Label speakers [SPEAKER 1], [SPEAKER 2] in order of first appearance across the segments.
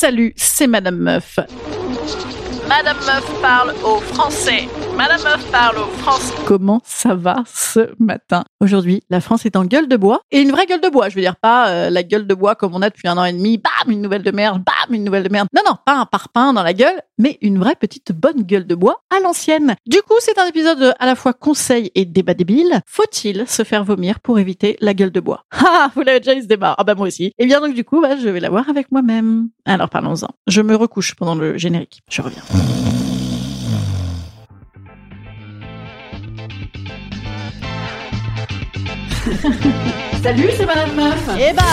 [SPEAKER 1] Salut, c'est Madame Meuf. Madame Meuf parle au français. Madame Meuf parle français. Comment ça va ce matin? Aujourd'hui, la France est en gueule de bois. Et une vraie gueule de bois, je veux dire pas euh, la gueule de bois comme on a depuis un an et demi. Bam, une nouvelle de merde. Bam, une nouvelle de merde. Non, non, pas un parpaing dans la gueule, mais une vraie petite bonne gueule de bois à l'ancienne. Du coup, c'est un épisode à la fois conseil et débat débile. Faut-il se faire vomir pour éviter la gueule de bois? Ah, vous l'avez déjà eu ce débat. Ah bah moi aussi. Et bien donc du coup, bah, je vais la voir avec moi-même. Alors parlons-en. Je me recouche pendant le générique. Je reviens. Salut, c'est Madame Meuf. Et bam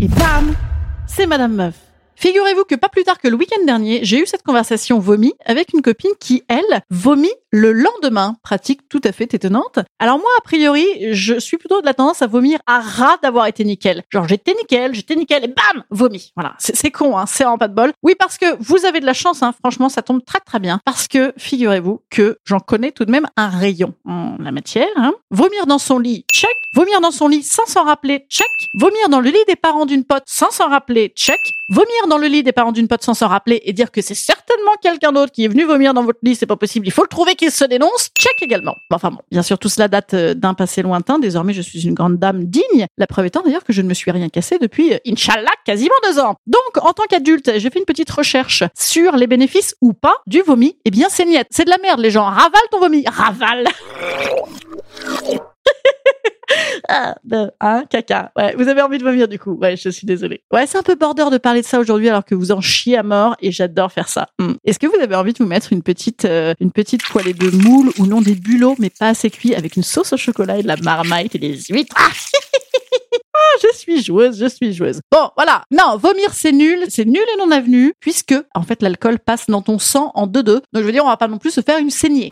[SPEAKER 1] Et bam C'est Madame Meuf. Figurez-vous que pas plus tard que le week-end dernier, j'ai eu cette conversation vomi avec une copine qui, elle, vomit le lendemain. Pratique tout à fait étonnante. Alors moi, a priori, je suis plutôt de la tendance à vomir à ras d'avoir été nickel. Genre, j'étais nickel, j'étais nickel, et bam Vomi. Voilà. C'est con, hein. C'est vraiment pas de bol. Oui, parce que vous avez de la chance, hein. Franchement, ça tombe très très bien. Parce que, figurez-vous que j'en connais tout de même un rayon en la matière, hein. Vomir dans son lit, check. Vomir dans son lit sans s'en rappeler, check. Vomir dans le lit des parents d'une pote sans s'en rappeler, check. Vomir dans le lit des parents d'une pote sans s'en rappeler et dire que c'est certainement quelqu'un d'autre qui est venu vomir dans votre lit, c'est pas possible. Il faut le trouver qu'il se dénonce. Check également. Enfin bon, bien sûr, tout cela date euh, d'un passé lointain. Désormais, je suis une grande dame digne. La preuve étant d'ailleurs que je ne me suis rien cassé depuis, euh, Inch'Allah, quasiment deux ans. Donc, en tant qu'adulte, j'ai fait une petite recherche sur les bénéfices ou pas du vomi. Eh bien, c'est niette. C'est de la merde, les gens. Ravale ton vomi. Ravale. Ah, hein, caca. Ouais, vous avez envie de vomir du coup. Ouais, je suis désolée. Ouais, c'est un peu border de parler de ça aujourd'hui alors que vous en chiez à mort et j'adore faire ça. Hmm. Est-ce que vous avez envie de vous mettre une petite, euh, une petite poêlée de moule ou non des bulots mais pas assez cuits avec une sauce au chocolat et de la marmite et des huîtres? Ah Ah, je suis joueuse, je suis joueuse. Bon, voilà. Non, vomir, c'est nul. C'est nul et non avenu, puisque, en fait, l'alcool passe dans ton sang en deux-deux. Donc, je veux dire, on va pas non plus se faire une saignée.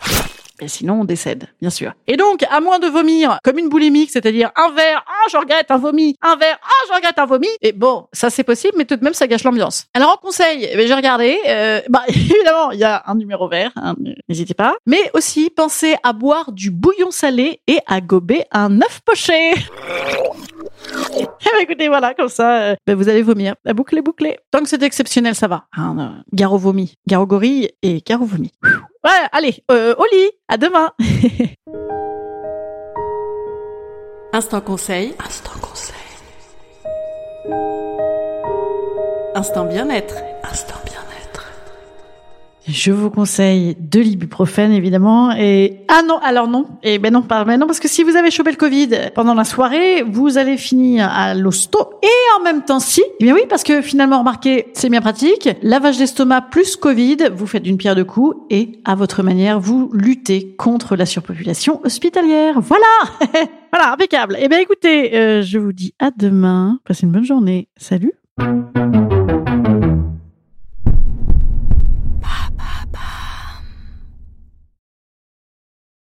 [SPEAKER 1] Sinon, on décède, bien sûr. Et donc, à moins de vomir comme une boulimique, c'est-à-dire un verre, ah, je regrette un vomi, un verre, ah, je regrette un vomi. Et bon, ça c'est possible, mais tout de même, ça gâche l'ambiance. Alors, en conseil, eh j'ai regardé, euh, bah, évidemment, il y a un numéro vert, hein, n'hésitez pas. Mais aussi, pensez à boire du bouillon salé et à gober un œuf poché. Eh ben, écoutez, voilà, comme ça, euh, ben, vous allez vomir. La boucle est bouclée. Tant que c'est exceptionnel, ça va. Hein, euh, gare au vomi, gare au gorille et gare au vomi. Ouais, allez, euh, au lit. À demain. Instant conseil. Instant conseil. Instant bien-être. Je vous conseille de l'ibuprofène évidemment. Et ah non alors non. Et ben non pas parce que si vous avez chopé le Covid pendant la soirée vous allez finir à l'hosto. Et en même temps si eh bien oui parce que finalement remarquez c'est bien pratique. Lavage d'estomac plus Covid vous faites d'une pierre deux coups et à votre manière vous luttez contre la surpopulation hospitalière. Voilà! Voilà impeccable. Et ben écoutez euh, je vous dis à demain. Passez une bonne journée. Salut